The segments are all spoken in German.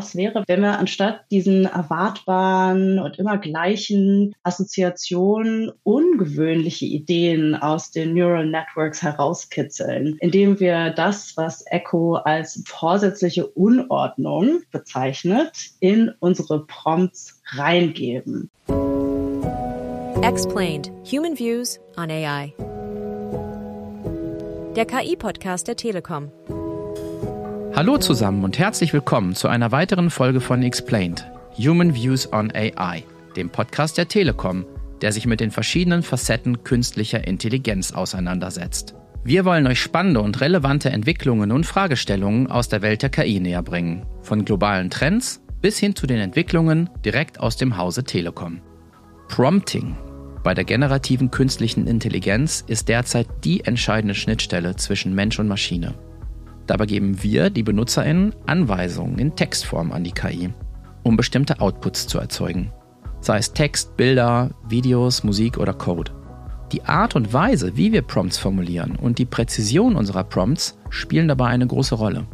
Was wäre, wenn wir anstatt diesen erwartbaren und immer gleichen Assoziationen ungewöhnliche Ideen aus den Neural Networks herauskitzeln, indem wir das, was Echo als vorsätzliche Unordnung bezeichnet, in unsere Prompts reingeben? Explained. Human Views on AI. Der KI-Podcast der Telekom. Hallo zusammen und herzlich willkommen zu einer weiteren Folge von Explained, Human Views on AI, dem Podcast der Telekom, der sich mit den verschiedenen Facetten künstlicher Intelligenz auseinandersetzt. Wir wollen euch spannende und relevante Entwicklungen und Fragestellungen aus der Welt der KI näher bringen, von globalen Trends bis hin zu den Entwicklungen direkt aus dem Hause Telekom. Prompting bei der generativen künstlichen Intelligenz ist derzeit die entscheidende Schnittstelle zwischen Mensch und Maschine. Dabei geben wir, die BenutzerInnen, Anweisungen in Textform an die KI, um bestimmte Outputs zu erzeugen. Sei es Text, Bilder, Videos, Musik oder Code. Die Art und Weise, wie wir Prompts formulieren und die Präzision unserer Prompts spielen dabei eine große Rolle.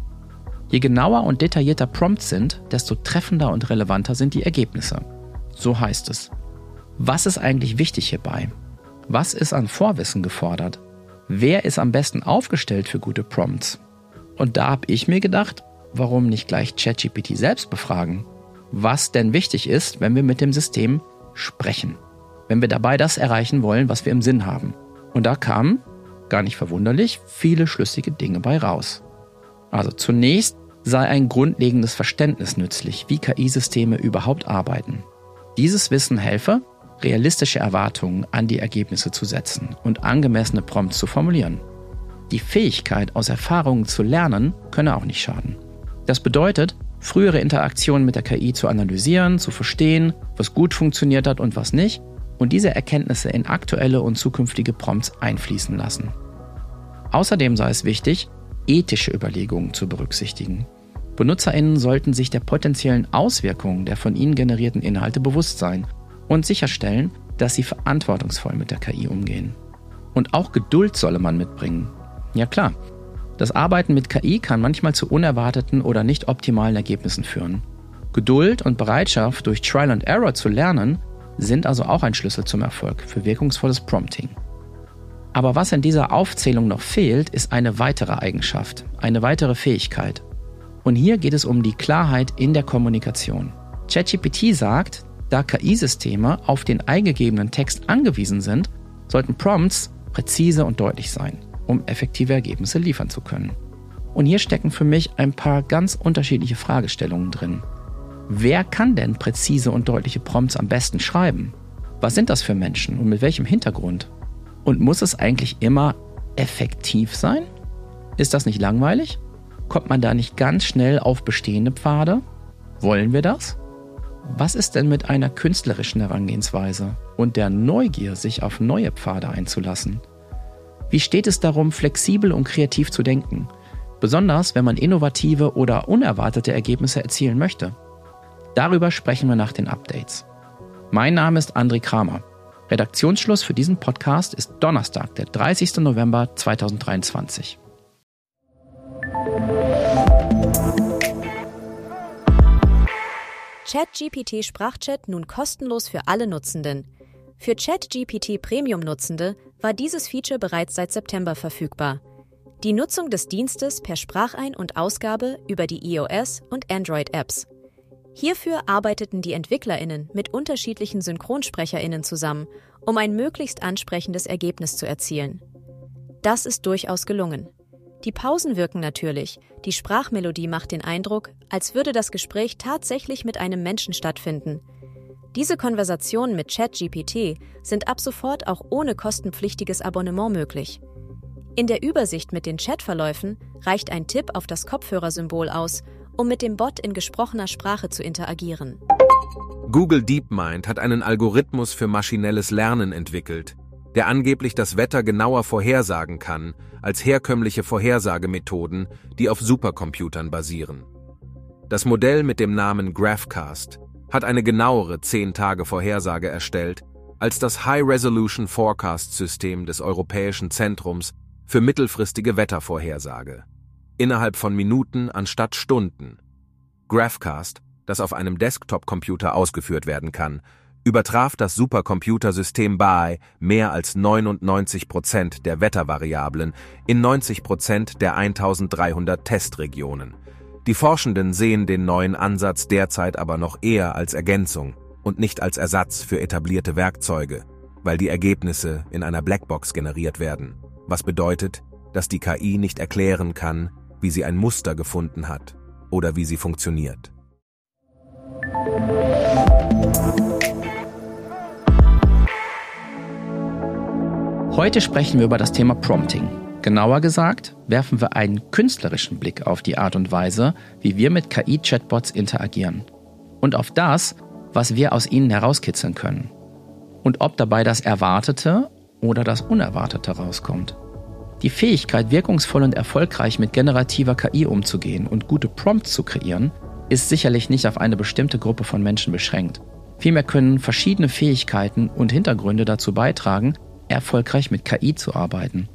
Je genauer und detaillierter Prompts sind, desto treffender und relevanter sind die Ergebnisse. So heißt es. Was ist eigentlich wichtig hierbei? Was ist an Vorwissen gefordert? Wer ist am besten aufgestellt für gute Prompts? Und da habe ich mir gedacht, warum nicht gleich ChatGPT selbst befragen? Was denn wichtig ist, wenn wir mit dem System sprechen? Wenn wir dabei das erreichen wollen, was wir im Sinn haben. Und da kamen, gar nicht verwunderlich, viele schlüssige Dinge bei raus. Also zunächst sei ein grundlegendes Verständnis nützlich, wie KI-Systeme überhaupt arbeiten. Dieses Wissen helfe, realistische Erwartungen an die Ergebnisse zu setzen und angemessene Prompts zu formulieren. Die Fähigkeit, aus Erfahrungen zu lernen, könne auch nicht schaden. Das bedeutet, frühere Interaktionen mit der KI zu analysieren, zu verstehen, was gut funktioniert hat und was nicht, und diese Erkenntnisse in aktuelle und zukünftige Prompts einfließen lassen. Außerdem sei es wichtig, ethische Überlegungen zu berücksichtigen. Benutzerinnen sollten sich der potenziellen Auswirkungen der von ihnen generierten Inhalte bewusst sein und sicherstellen, dass sie verantwortungsvoll mit der KI umgehen. Und auch Geduld solle man mitbringen, ja klar, das Arbeiten mit KI kann manchmal zu unerwarteten oder nicht optimalen Ergebnissen führen. Geduld und Bereitschaft, durch Trial and Error zu lernen, sind also auch ein Schlüssel zum Erfolg für wirkungsvolles Prompting. Aber was in dieser Aufzählung noch fehlt, ist eine weitere Eigenschaft, eine weitere Fähigkeit. Und hier geht es um die Klarheit in der Kommunikation. ChatGPT sagt, da KI-Systeme auf den eingegebenen Text angewiesen sind, sollten Prompts präzise und deutlich sein um effektive Ergebnisse liefern zu können. Und hier stecken für mich ein paar ganz unterschiedliche Fragestellungen drin. Wer kann denn präzise und deutliche Prompts am besten schreiben? Was sind das für Menschen und mit welchem Hintergrund? Und muss es eigentlich immer effektiv sein? Ist das nicht langweilig? Kommt man da nicht ganz schnell auf bestehende Pfade? Wollen wir das? Was ist denn mit einer künstlerischen Herangehensweise und der Neugier, sich auf neue Pfade einzulassen? Wie steht es darum, flexibel und kreativ zu denken? Besonders wenn man innovative oder unerwartete Ergebnisse erzielen möchte. Darüber sprechen wir nach den Updates. Mein Name ist André Kramer. Redaktionsschluss für diesen Podcast ist Donnerstag, der 30. November 2023. ChatGPT Sprachchat nun kostenlos für alle Nutzenden. Für ChatGPT Premium-Nutzende war dieses Feature bereits seit September verfügbar. Die Nutzung des Dienstes per Sprachein- und Ausgabe über die iOS- und Android-Apps. Hierfür arbeiteten die EntwicklerInnen mit unterschiedlichen SynchronsprecherInnen zusammen, um ein möglichst ansprechendes Ergebnis zu erzielen. Das ist durchaus gelungen. Die Pausen wirken natürlich, die Sprachmelodie macht den Eindruck, als würde das Gespräch tatsächlich mit einem Menschen stattfinden – diese Konversationen mit ChatGPT sind ab sofort auch ohne kostenpflichtiges Abonnement möglich. In der Übersicht mit den Chatverläufen reicht ein Tipp auf das Kopfhörersymbol aus, um mit dem Bot in gesprochener Sprache zu interagieren. Google DeepMind hat einen Algorithmus für maschinelles Lernen entwickelt, der angeblich das Wetter genauer vorhersagen kann als herkömmliche Vorhersagemethoden, die auf Supercomputern basieren. Das Modell mit dem Namen Graphcast hat eine genauere 10-Tage-Vorhersage erstellt als das High-Resolution Forecast-System des Europäischen Zentrums für mittelfristige Wettervorhersage. Innerhalb von Minuten anstatt Stunden. Graphcast, das auf einem Desktop-Computer ausgeführt werden kann, übertraf das Supercomputersystem BAE mehr als 99 Prozent der Wettervariablen in 90 Prozent der 1300 Testregionen. Die Forschenden sehen den neuen Ansatz derzeit aber noch eher als Ergänzung und nicht als Ersatz für etablierte Werkzeuge, weil die Ergebnisse in einer Blackbox generiert werden, was bedeutet, dass die KI nicht erklären kann, wie sie ein Muster gefunden hat oder wie sie funktioniert. Heute sprechen wir über das Thema Prompting. Genauer gesagt, werfen wir einen künstlerischen Blick auf die Art und Weise, wie wir mit KI-Chatbots interagieren. Und auf das, was wir aus ihnen herauskitzeln können. Und ob dabei das Erwartete oder das Unerwartete rauskommt. Die Fähigkeit, wirkungsvoll und erfolgreich mit generativer KI umzugehen und gute Prompts zu kreieren, ist sicherlich nicht auf eine bestimmte Gruppe von Menschen beschränkt. Vielmehr können verschiedene Fähigkeiten und Hintergründe dazu beitragen, erfolgreich mit KI zu arbeiten.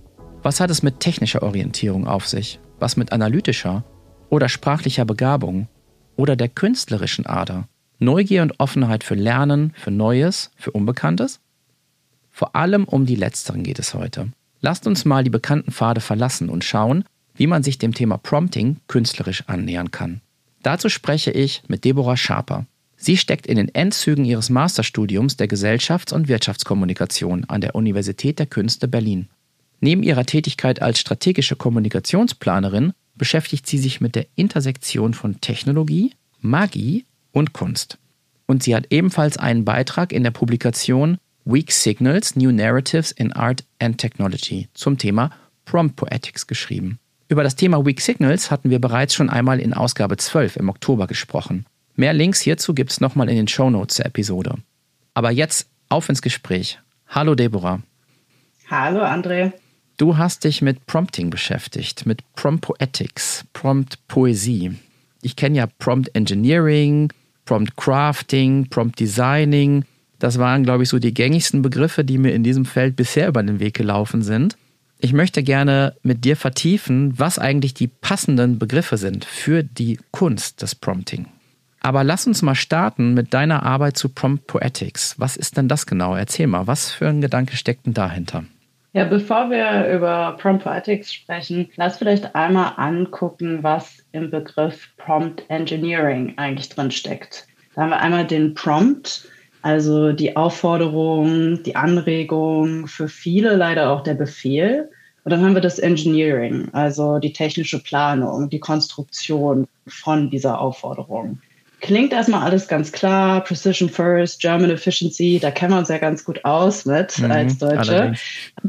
Was hat es mit technischer Orientierung auf sich? Was mit analytischer oder sprachlicher Begabung oder der künstlerischen Ader? Neugier und Offenheit für Lernen, für Neues, für Unbekanntes? Vor allem um die letzteren geht es heute. Lasst uns mal die bekannten Pfade verlassen und schauen, wie man sich dem Thema Prompting künstlerisch annähern kann. Dazu spreche ich mit Deborah Schaper. Sie steckt in den Endzügen ihres Masterstudiums der Gesellschafts- und Wirtschaftskommunikation an der Universität der Künste Berlin. Neben ihrer Tätigkeit als strategische Kommunikationsplanerin beschäftigt sie sich mit der Intersektion von Technologie, Magie und Kunst. Und sie hat ebenfalls einen Beitrag in der Publikation Weak Signals, New Narratives in Art and Technology zum Thema Prompt Poetics geschrieben. Über das Thema Weak Signals hatten wir bereits schon einmal in Ausgabe 12 im Oktober gesprochen. Mehr Links hierzu gibt es nochmal in den Show Notes der Episode. Aber jetzt auf ins Gespräch. Hallo Deborah. Hallo André. Du hast dich mit Prompting beschäftigt, mit Prompt Poetics, Prompt Poesie. Ich kenne ja Prompt Engineering, Prompt Crafting, Prompt Designing. Das waren, glaube ich, so die gängigsten Begriffe, die mir in diesem Feld bisher über den Weg gelaufen sind. Ich möchte gerne mit dir vertiefen, was eigentlich die passenden Begriffe sind für die Kunst des Prompting. Aber lass uns mal starten mit deiner Arbeit zu Prompt Poetics. Was ist denn das genau? Erzähl mal, was für ein Gedanke steckt denn dahinter? Ja, bevor wir über Prompt Poetics sprechen, lass vielleicht einmal angucken, was im Begriff Prompt Engineering eigentlich drin steckt. Da haben wir einmal den Prompt, also die Aufforderung, die Anregung, für viele leider auch der Befehl. Und dann haben wir das Engineering, also die technische Planung, die Konstruktion von dieser Aufforderung. Klingt erstmal alles ganz klar, Precision First, German Efficiency, da kennen wir uns ja ganz gut aus mit mhm, als Deutsche. Allerdings.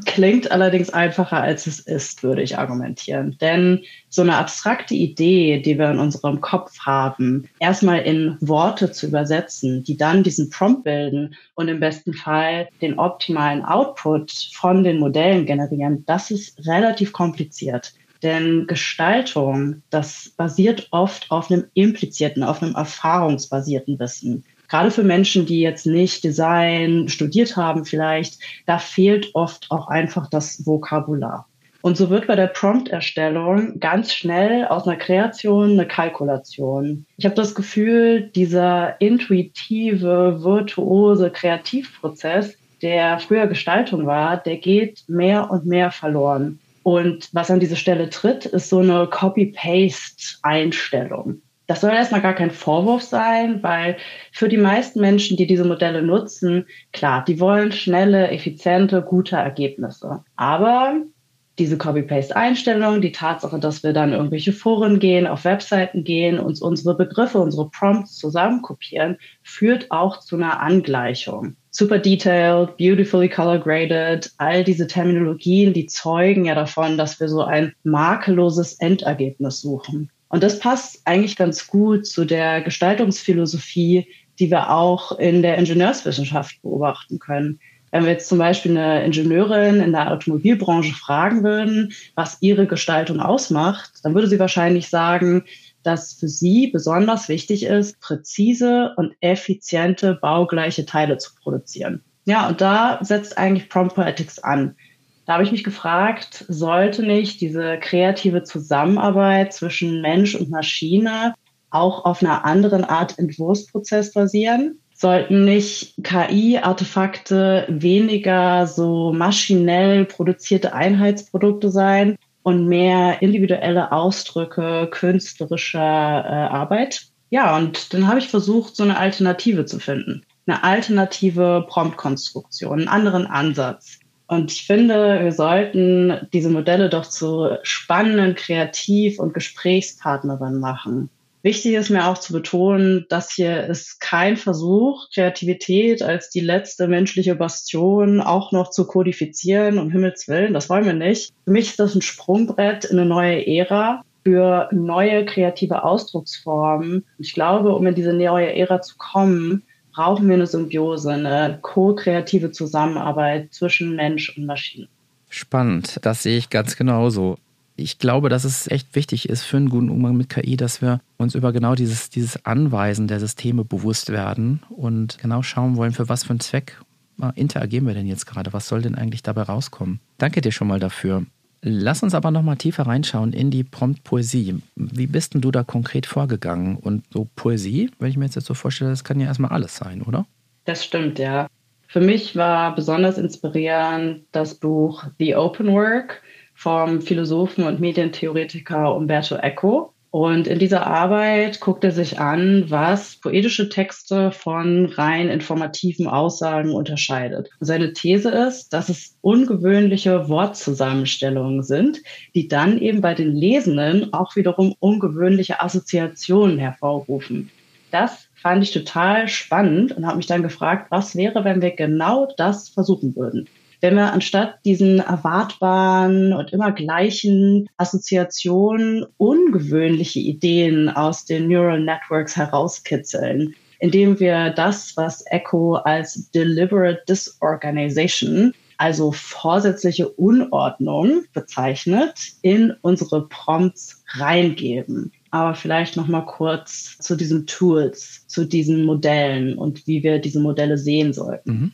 Klingt allerdings einfacher, als es ist, würde ich argumentieren. Denn so eine abstrakte Idee, die wir in unserem Kopf haben, erstmal in Worte zu übersetzen, die dann diesen Prompt bilden und im besten Fall den optimalen Output von den Modellen generieren, das ist relativ kompliziert. Denn Gestaltung, das basiert oft auf einem implizierten, auf einem erfahrungsbasierten Wissen. Gerade für Menschen, die jetzt nicht Design studiert haben vielleicht, da fehlt oft auch einfach das Vokabular. Und so wird bei der Prompt-Erstellung ganz schnell aus einer Kreation eine Kalkulation. Ich habe das Gefühl, dieser intuitive, virtuose Kreativprozess, der früher Gestaltung war, der geht mehr und mehr verloren. Und was an diese Stelle tritt, ist so eine Copy-Paste-Einstellung. Das soll erstmal gar kein Vorwurf sein, weil für die meisten Menschen, die diese Modelle nutzen, klar, die wollen schnelle, effiziente, gute Ergebnisse. Aber diese Copy-Paste-Einstellung, die Tatsache, dass wir dann irgendwelche Foren gehen, auf Webseiten gehen, uns unsere Begriffe, unsere Prompts zusammenkopieren, führt auch zu einer Angleichung super detailed, beautifully color graded, all diese Terminologien, die zeugen ja davon, dass wir so ein makelloses Endergebnis suchen. Und das passt eigentlich ganz gut zu der Gestaltungsphilosophie, die wir auch in der Ingenieurswissenschaft beobachten können. Wenn wir jetzt zum Beispiel eine Ingenieurin in der Automobilbranche fragen würden, was ihre Gestaltung ausmacht, dann würde sie wahrscheinlich sagen, dass für sie besonders wichtig ist, präzise und effiziente baugleiche Teile zu produzieren. Ja, und da setzt eigentlich Prompt Poetics an. Da habe ich mich gefragt, sollte nicht diese kreative Zusammenarbeit zwischen Mensch und Maschine auch auf einer anderen Art Entwurfsprozess basieren? Sollten nicht KI-Artefakte weniger so maschinell produzierte Einheitsprodukte sein und mehr individuelle Ausdrücke künstlerischer äh, Arbeit? Ja, und dann habe ich versucht, so eine Alternative zu finden. Eine alternative Promptkonstruktion, einen anderen Ansatz. Und ich finde, wir sollten diese Modelle doch zu spannenden Kreativ- und Gesprächspartnerinnen machen. Wichtig ist mir auch zu betonen, dass hier ist kein Versuch, Kreativität als die letzte menschliche Bastion auch noch zu kodifizieren, um Himmels Willen. Das wollen wir nicht. Für mich ist das ein Sprungbrett in eine neue Ära für neue kreative Ausdrucksformen. Ich glaube, um in diese neue Ära zu kommen, brauchen wir eine Symbiose, eine ko-kreative Zusammenarbeit zwischen Mensch und Maschine. Spannend, das sehe ich ganz genauso ich glaube, dass es echt wichtig ist für einen guten Umgang mit KI, dass wir uns über genau dieses, dieses Anweisen der Systeme bewusst werden und genau schauen wollen, für was für einen Zweck interagieren wir denn jetzt gerade? Was soll denn eigentlich dabei rauskommen? Danke dir schon mal dafür. Lass uns aber noch mal tiefer reinschauen in die Prompt-Poesie. Wie bist denn du da konkret vorgegangen? Und so Poesie, wenn ich mir jetzt, jetzt so vorstelle, das kann ja erstmal alles sein, oder? Das stimmt, ja. Für mich war besonders inspirierend das Buch The Open Work vom Philosophen und Medientheoretiker Umberto Eco. Und in dieser Arbeit guckt er sich an, was poetische Texte von rein informativen Aussagen unterscheidet. Seine These ist, dass es ungewöhnliche Wortzusammenstellungen sind, die dann eben bei den Lesenden auch wiederum ungewöhnliche Assoziationen hervorrufen. Das fand ich total spannend und habe mich dann gefragt, was wäre, wenn wir genau das versuchen würden? Wenn wir anstatt diesen erwartbaren und immer gleichen Assoziationen ungewöhnliche Ideen aus den Neural Networks herauskitzeln, indem wir das, was Echo als deliberate disorganization, also vorsätzliche Unordnung bezeichnet, in unsere Prompts reingeben. Aber vielleicht noch mal kurz zu diesen Tools, zu diesen Modellen und wie wir diese Modelle sehen sollten. Mhm.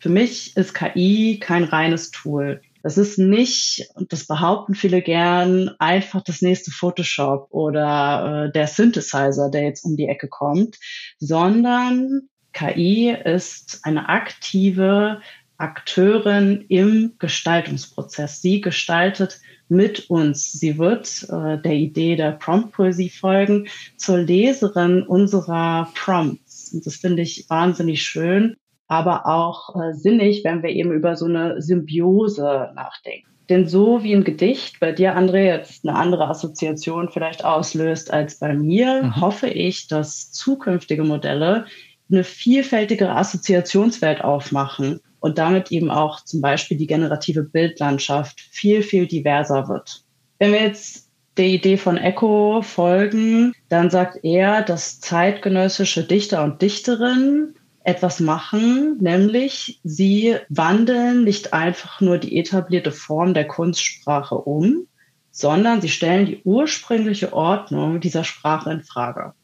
Für mich ist KI kein reines Tool. Das ist nicht, und das behaupten viele gern, einfach das nächste Photoshop oder äh, der Synthesizer, der jetzt um die Ecke kommt, sondern KI ist eine aktive Akteurin im Gestaltungsprozess. Sie gestaltet mit uns. Sie wird äh, der Idee der Prompt-Poesie folgen, zur Leserin unserer Prompts. Und das finde ich wahnsinnig schön aber auch äh, sinnig, wenn wir eben über so eine Symbiose nachdenken. Denn so wie ein Gedicht bei dir, André, jetzt eine andere Assoziation vielleicht auslöst als bei mir, mhm. hoffe ich, dass zukünftige Modelle eine vielfältige Assoziationswelt aufmachen und damit eben auch zum Beispiel die generative Bildlandschaft viel, viel diverser wird. Wenn wir jetzt der Idee von Echo folgen, dann sagt er, dass zeitgenössische Dichter und Dichterinnen etwas machen, nämlich sie wandeln nicht einfach nur die etablierte Form der Kunstsprache um, sondern sie stellen die ursprüngliche Ordnung dieser Sprache in Frage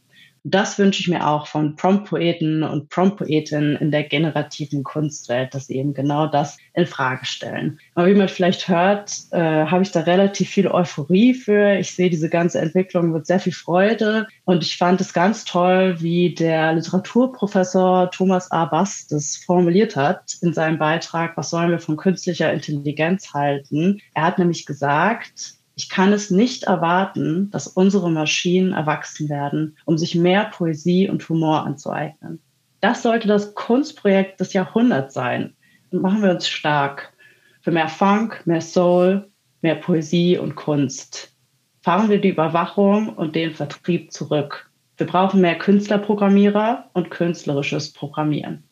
das wünsche ich mir auch von Prompt-Poeten und Prompt-Poetinnen in der generativen Kunstwelt, dass sie eben genau das in Frage stellen. Aber wie man vielleicht hört, äh, habe ich da relativ viel Euphorie für. Ich sehe diese ganze Entwicklung mit sehr viel Freude und ich fand es ganz toll, wie der Literaturprofessor Thomas A. Bass das formuliert hat in seinem Beitrag, was sollen wir von künstlicher Intelligenz halten. Er hat nämlich gesagt, ich kann es nicht erwarten, dass unsere Maschinen erwachsen werden, um sich mehr Poesie und Humor anzueignen. Das sollte das Kunstprojekt des Jahrhunderts sein. Und machen wir uns stark für mehr Funk, mehr Soul, mehr Poesie und Kunst. Fahren wir die Überwachung und den Vertrieb zurück. Wir brauchen mehr Künstlerprogrammierer und künstlerisches Programmieren.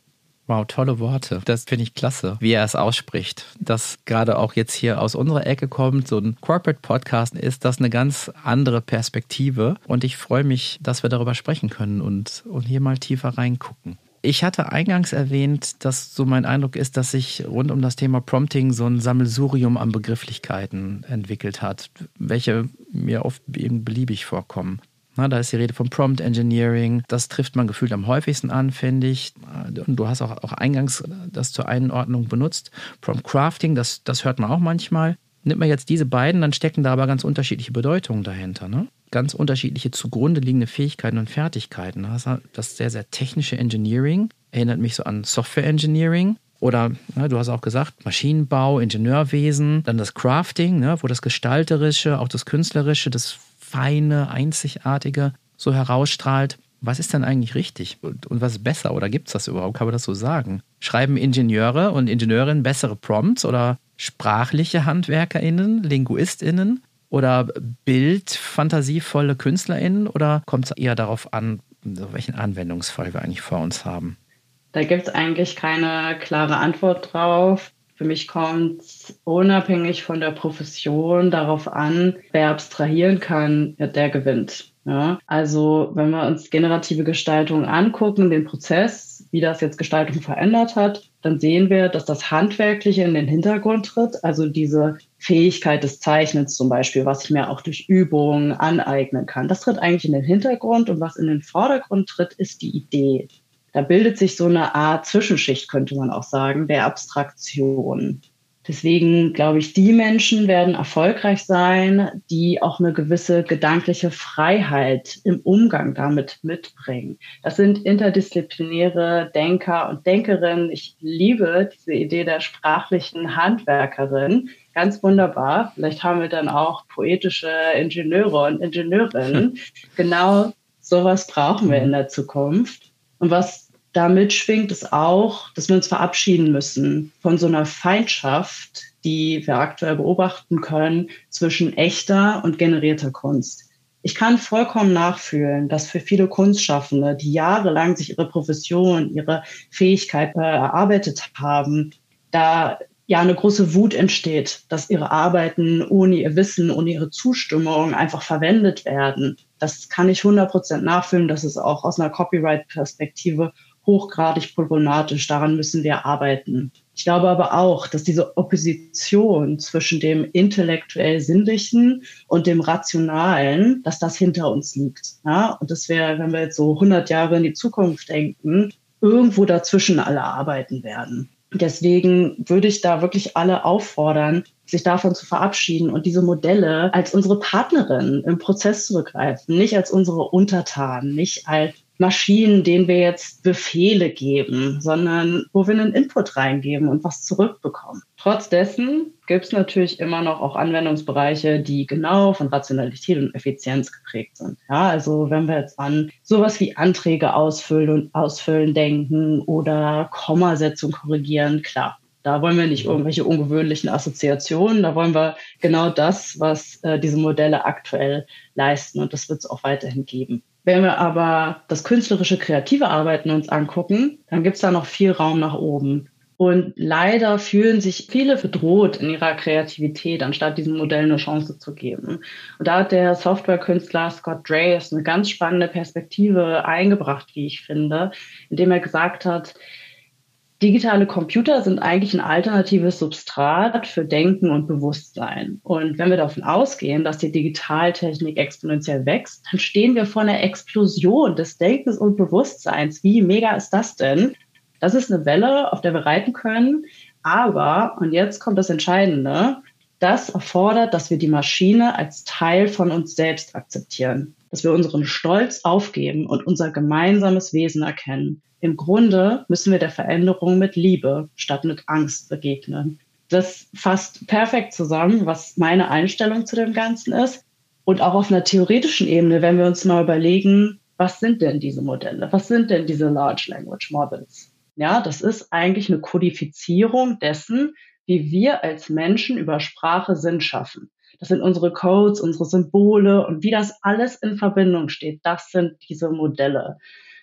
Wow, tolle Worte. Das finde ich klasse, wie er es ausspricht. Dass gerade auch jetzt hier aus unserer Ecke kommt, so ein Corporate Podcast ist das eine ganz andere Perspektive. Und ich freue mich, dass wir darüber sprechen können und, und hier mal tiefer reingucken. Ich hatte eingangs erwähnt, dass so mein Eindruck ist, dass sich rund um das Thema Prompting so ein Sammelsurium an Begrifflichkeiten entwickelt hat, welche mir oft eben beliebig vorkommen. Na, da ist die Rede von Prompt Engineering. Das trifft man gefühlt am häufigsten an, finde ich. Und du hast auch, auch eingangs das zur Einordnung benutzt. Prompt Crafting, das, das hört man auch manchmal. Nimmt man jetzt diese beiden, dann stecken da aber ganz unterschiedliche Bedeutungen dahinter. Ne? ganz unterschiedliche zugrunde liegende Fähigkeiten und Fertigkeiten. Das sehr, sehr technische Engineering erinnert mich so an Software Engineering. Oder ne, du hast auch gesagt, Maschinenbau, Ingenieurwesen, dann das Crafting, ne, wo das Gestalterische, auch das Künstlerische, das Feine, Einzigartige so herausstrahlt. Was ist denn eigentlich richtig und, und was ist besser oder gibt es das überhaupt? Kann man das so sagen? Schreiben Ingenieure und Ingenieurinnen bessere Prompts oder sprachliche HandwerkerInnen, LinguistInnen oder bildfantasievolle KünstlerInnen oder kommt es eher darauf an, welchen Anwendungsfall wir eigentlich vor uns haben? Da gibt es eigentlich keine klare Antwort drauf. Für mich kommt es unabhängig von der Profession darauf an, wer abstrahieren kann, der gewinnt. Ja, also wenn wir uns generative Gestaltung angucken, den Prozess, wie das jetzt Gestaltung verändert hat, dann sehen wir, dass das Handwerkliche in den Hintergrund tritt. Also diese Fähigkeit des Zeichnens zum Beispiel, was ich mir auch durch Übungen aneignen kann. Das tritt eigentlich in den Hintergrund und was in den Vordergrund tritt, ist die Idee. Da bildet sich so eine Art Zwischenschicht, könnte man auch sagen, der Abstraktion. Deswegen glaube ich, die Menschen werden erfolgreich sein, die auch eine gewisse gedankliche Freiheit im Umgang damit mitbringen. Das sind interdisziplinäre Denker und Denkerinnen. Ich liebe diese Idee der sprachlichen Handwerkerin. Ganz wunderbar. Vielleicht haben wir dann auch poetische Ingenieure und Ingenieurinnen. genau sowas brauchen wir in der Zukunft. Und was damit schwingt es auch, dass wir uns verabschieden müssen von so einer Feindschaft, die wir aktuell beobachten können zwischen echter und generierter Kunst. Ich kann vollkommen nachfühlen, dass für viele Kunstschaffende, die jahrelang sich ihre Profession, ihre Fähigkeit erarbeitet haben, da ja eine große Wut entsteht, dass ihre Arbeiten ohne ihr Wissen, ohne ihre Zustimmung einfach verwendet werden. Das kann ich 100% nachfühlen. Das ist auch aus einer Copyright-Perspektive hochgradig problematisch. Daran müssen wir arbeiten. Ich glaube aber auch, dass diese Opposition zwischen dem intellektuell Sinnlichen und dem Rationalen, dass das hinter uns liegt. Ja? Und dass wir, wenn wir jetzt so 100 Jahre in die Zukunft denken, irgendwo dazwischen alle arbeiten werden. Deswegen würde ich da wirklich alle auffordern, sich davon zu verabschieden und diese Modelle als unsere Partnerin im Prozess zu begreifen, nicht als unsere Untertanen, nicht als Maschinen, denen wir jetzt Befehle geben, sondern wo wir einen Input reingeben und was zurückbekommen. Trotz dessen gibt es natürlich immer noch auch Anwendungsbereiche, die genau von Rationalität und Effizienz geprägt sind. Ja, also wenn wir jetzt an sowas wie Anträge ausfüllen und ausfüllen denken oder Kommasetzung korrigieren, klar, da wollen wir nicht irgendwelche ungewöhnlichen Assoziationen, da wollen wir genau das, was äh, diese Modelle aktuell leisten und das wird es auch weiterhin geben. Wenn wir aber das künstlerische, kreative Arbeiten uns angucken, dann gibt es da noch viel Raum nach oben. Und leider fühlen sich viele bedroht in ihrer Kreativität, anstatt diesem Modell eine Chance zu geben. Und da hat der Softwarekünstler Scott Dreyes eine ganz spannende Perspektive eingebracht, wie ich finde, indem er gesagt hat, digitale Computer sind eigentlich ein alternatives Substrat für Denken und Bewusstsein. Und wenn wir davon ausgehen, dass die Digitaltechnik exponentiell wächst, dann stehen wir vor einer Explosion des Denkens und Bewusstseins. Wie mega ist das denn? Das ist eine Welle, auf der wir reiten können. Aber, und jetzt kommt das Entscheidende, das erfordert, dass wir die Maschine als Teil von uns selbst akzeptieren, dass wir unseren Stolz aufgeben und unser gemeinsames Wesen erkennen. Im Grunde müssen wir der Veränderung mit Liebe statt mit Angst begegnen. Das fasst perfekt zusammen, was meine Einstellung zu dem Ganzen ist. Und auch auf einer theoretischen Ebene, wenn wir uns mal überlegen, was sind denn diese Modelle? Was sind denn diese Large Language Models? Ja, das ist eigentlich eine Kodifizierung dessen, wie wir als Menschen über Sprache Sinn schaffen. Das sind unsere Codes, unsere Symbole und wie das alles in Verbindung steht. Das sind diese Modelle.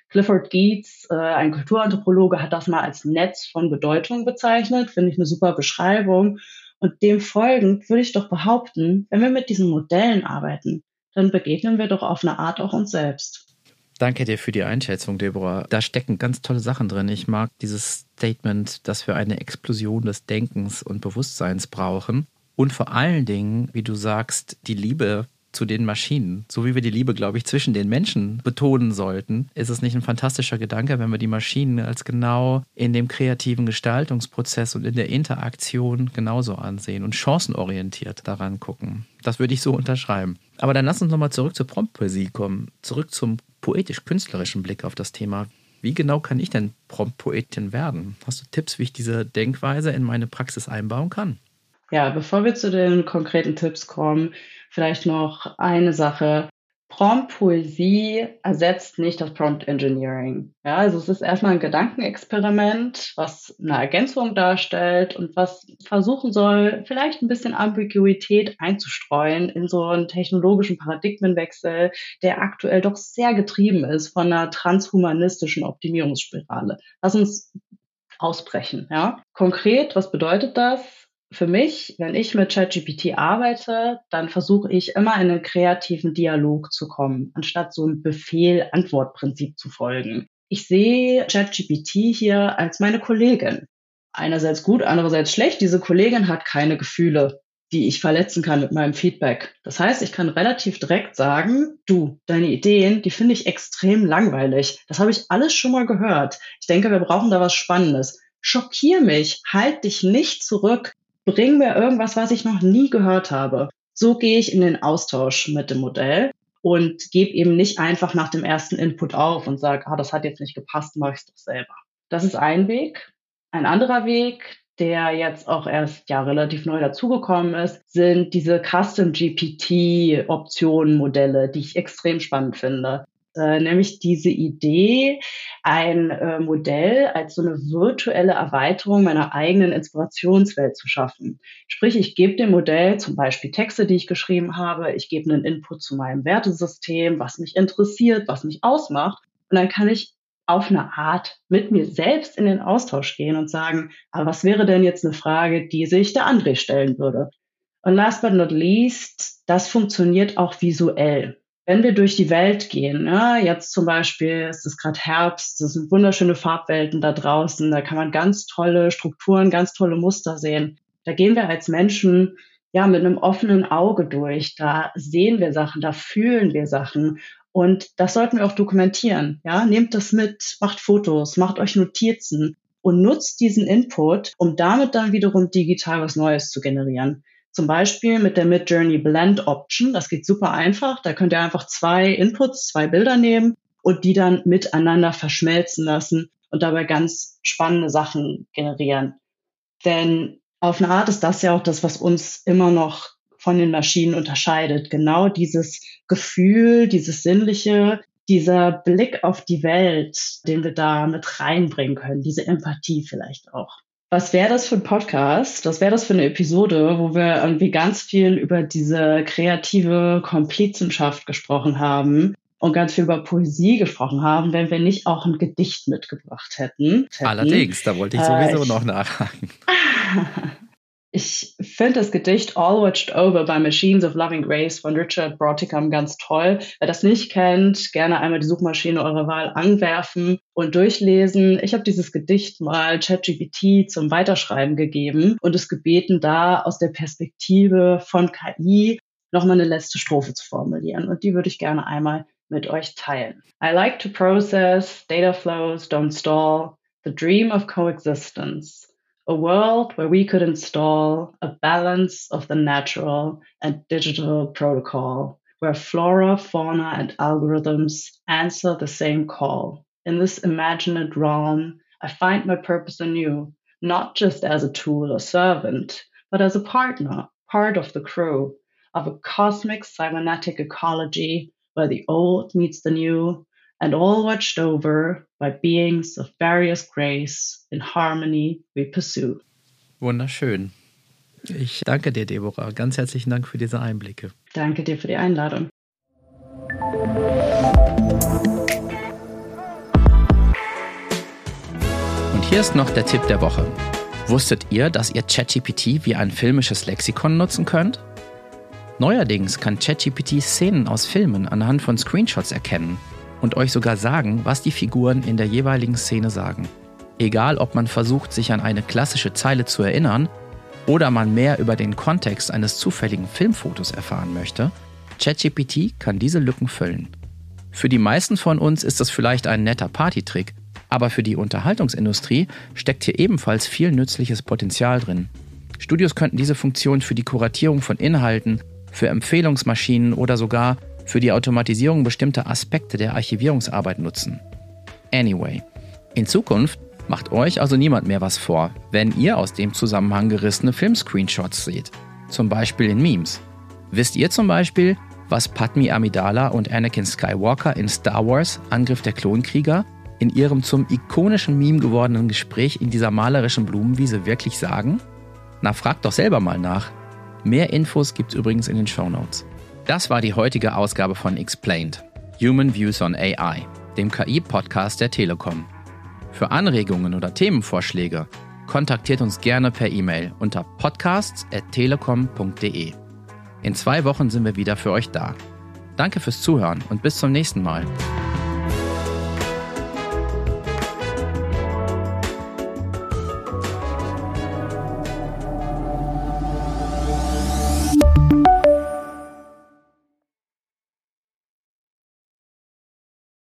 Clifford Geertz, äh, ein Kulturanthropologe, hat das mal als Netz von Bedeutung bezeichnet. Finde ich eine super Beschreibung. Und dem folgend würde ich doch behaupten, wenn wir mit diesen Modellen arbeiten, dann begegnen wir doch auf eine Art auch uns selbst. Danke dir für die Einschätzung, Deborah. Da stecken ganz tolle Sachen drin. Ich mag dieses Statement, dass wir eine Explosion des Denkens und Bewusstseins brauchen. Und vor allen Dingen, wie du sagst, die Liebe zu den Maschinen. So wie wir die Liebe, glaube ich, zwischen den Menschen betonen sollten, ist es nicht ein fantastischer Gedanke, wenn wir die Maschinen als genau in dem kreativen Gestaltungsprozess und in der Interaktion genauso ansehen und chancenorientiert daran gucken. Das würde ich so unterschreiben. Aber dann lass uns nochmal zurück zur Promptpoesie kommen, zurück zum poetisch-künstlerischen Blick auf das Thema. Wie genau kann ich denn Promptpoetin werden? Hast du Tipps, wie ich diese Denkweise in meine Praxis einbauen kann? Ja, bevor wir zu den konkreten Tipps kommen, vielleicht noch eine Sache. Prompt-Poesie ersetzt nicht das Prompt Engineering. Ja, also es ist erstmal ein Gedankenexperiment, was eine Ergänzung darstellt und was versuchen soll, vielleicht ein bisschen Ambiguität einzustreuen in so einen technologischen Paradigmenwechsel, der aktuell doch sehr getrieben ist von einer transhumanistischen Optimierungsspirale. Lass uns ausbrechen. Ja? Konkret, was bedeutet das? Für mich, wenn ich mit ChatGPT arbeite, dann versuche ich immer in einen kreativen Dialog zu kommen, anstatt so ein Befehl-Antwort-Prinzip zu folgen. Ich sehe ChatGPT hier als meine Kollegin. Einerseits gut, andererseits schlecht. Diese Kollegin hat keine Gefühle, die ich verletzen kann mit meinem Feedback. Das heißt, ich kann relativ direkt sagen, du, deine Ideen, die finde ich extrem langweilig. Das habe ich alles schon mal gehört. Ich denke, wir brauchen da was Spannendes. Schockier mich, halt dich nicht zurück bring mir irgendwas, was ich noch nie gehört habe. So gehe ich in den Austausch mit dem Modell und gebe eben nicht einfach nach dem ersten Input auf und sage, ah, das hat jetzt nicht gepasst, mache ich doch selber. Das ist ein Weg. Ein anderer Weg, der jetzt auch erst ja relativ neu dazugekommen ist, sind diese Custom GPT Optionen Modelle, die ich extrem spannend finde. Äh, nämlich diese Idee, ein äh, Modell als so eine virtuelle Erweiterung meiner eigenen Inspirationswelt zu schaffen. Sprich, ich gebe dem Modell zum Beispiel Texte, die ich geschrieben habe, ich gebe einen Input zu meinem Wertesystem, was mich interessiert, was mich ausmacht. Und dann kann ich auf eine Art mit mir selbst in den Austausch gehen und sagen, aber was wäre denn jetzt eine Frage, die sich der André stellen würde? Und last but not least, das funktioniert auch visuell wenn wir durch die Welt gehen, ne, jetzt zum Beispiel ist es gerade Herbst, das sind wunderschöne Farbwelten da draußen, da kann man ganz tolle Strukturen, ganz tolle Muster sehen. Da gehen wir als Menschen ja mit einem offenen Auge durch. Da sehen wir Sachen, da fühlen wir Sachen. Und das sollten wir auch dokumentieren. Ja, nehmt das mit, macht Fotos, macht euch Notizen und nutzt diesen Input, um damit dann wiederum digital was Neues zu generieren. Zum Beispiel mit der Midjourney Blend Option. Das geht super einfach. Da könnt ihr einfach zwei Inputs, zwei Bilder nehmen und die dann miteinander verschmelzen lassen und dabei ganz spannende Sachen generieren. Denn auf eine Art ist das ja auch das, was uns immer noch von den Maschinen unterscheidet. Genau dieses Gefühl, dieses Sinnliche, dieser Blick auf die Welt, den wir da mit reinbringen können, diese Empathie vielleicht auch. Was wäre das für ein Podcast? Was wäre das für eine Episode, wo wir irgendwie ganz viel über diese kreative Komplizenschaft gesprochen haben und ganz viel über Poesie gesprochen haben, wenn wir nicht auch ein Gedicht mitgebracht hätten? hätten. Allerdings, da wollte ich sowieso äh, ich, noch nachhaken. Ich finde das Gedicht All Watched Over by Machines of Loving Grace von Richard Broticam ganz toll. Wer das nicht kennt, gerne einmal die Suchmaschine eurer Wahl anwerfen und durchlesen. Ich habe dieses Gedicht mal ChatGPT zum Weiterschreiben gegeben und es gebeten, da aus der Perspektive von KI nochmal eine letzte Strophe zu formulieren. Und die würde ich gerne einmal mit euch teilen. I like to process, data flows don't stall, the dream of coexistence. A world where we could install a balance of the natural and digital protocol, where flora, fauna, and algorithms answer the same call. In this imagined realm, I find my purpose anew, not just as a tool or servant, but as a partner, part of the crew of a cosmic cybernetic ecology where the old meets the new, and all watched over by beings of various grace in harmony we pursue. Wunderschön. Ich danke dir, Deborah. Ganz herzlichen Dank für diese Einblicke. Danke dir für die Einladung. Und hier ist noch der Tipp der Woche. Wusstet ihr, dass ihr ChatGPT wie ein filmisches Lexikon nutzen könnt? Neuerdings kann ChatGPT Szenen aus Filmen anhand von Screenshots erkennen und euch sogar sagen, was die Figuren in der jeweiligen Szene sagen. Egal, ob man versucht, sich an eine klassische Zeile zu erinnern oder man mehr über den Kontext eines zufälligen Filmfotos erfahren möchte, ChatGPT kann diese Lücken füllen. Für die meisten von uns ist das vielleicht ein netter Partytrick, aber für die Unterhaltungsindustrie steckt hier ebenfalls viel nützliches Potenzial drin. Studios könnten diese Funktion für die Kuratierung von Inhalten, für Empfehlungsmaschinen oder sogar für die Automatisierung bestimmter Aspekte der Archivierungsarbeit nutzen. Anyway, in Zukunft macht euch also niemand mehr was vor, wenn ihr aus dem Zusammenhang gerissene Filmscreenshots seht, zum Beispiel in Memes. Wisst ihr zum Beispiel, was Padmi Amidala und Anakin Skywalker in Star Wars Angriff der Klonkrieger in ihrem zum ikonischen Meme gewordenen Gespräch in dieser malerischen Blumenwiese wirklich sagen? Na, fragt doch selber mal nach. Mehr Infos gibt's übrigens in den Show Notes. Das war die heutige Ausgabe von Explained, Human Views on AI, dem KI-Podcast der Telekom. Für Anregungen oder Themenvorschläge kontaktiert uns gerne per E-Mail unter podcasts.telekom.de. In zwei Wochen sind wir wieder für euch da. Danke fürs Zuhören und bis zum nächsten Mal.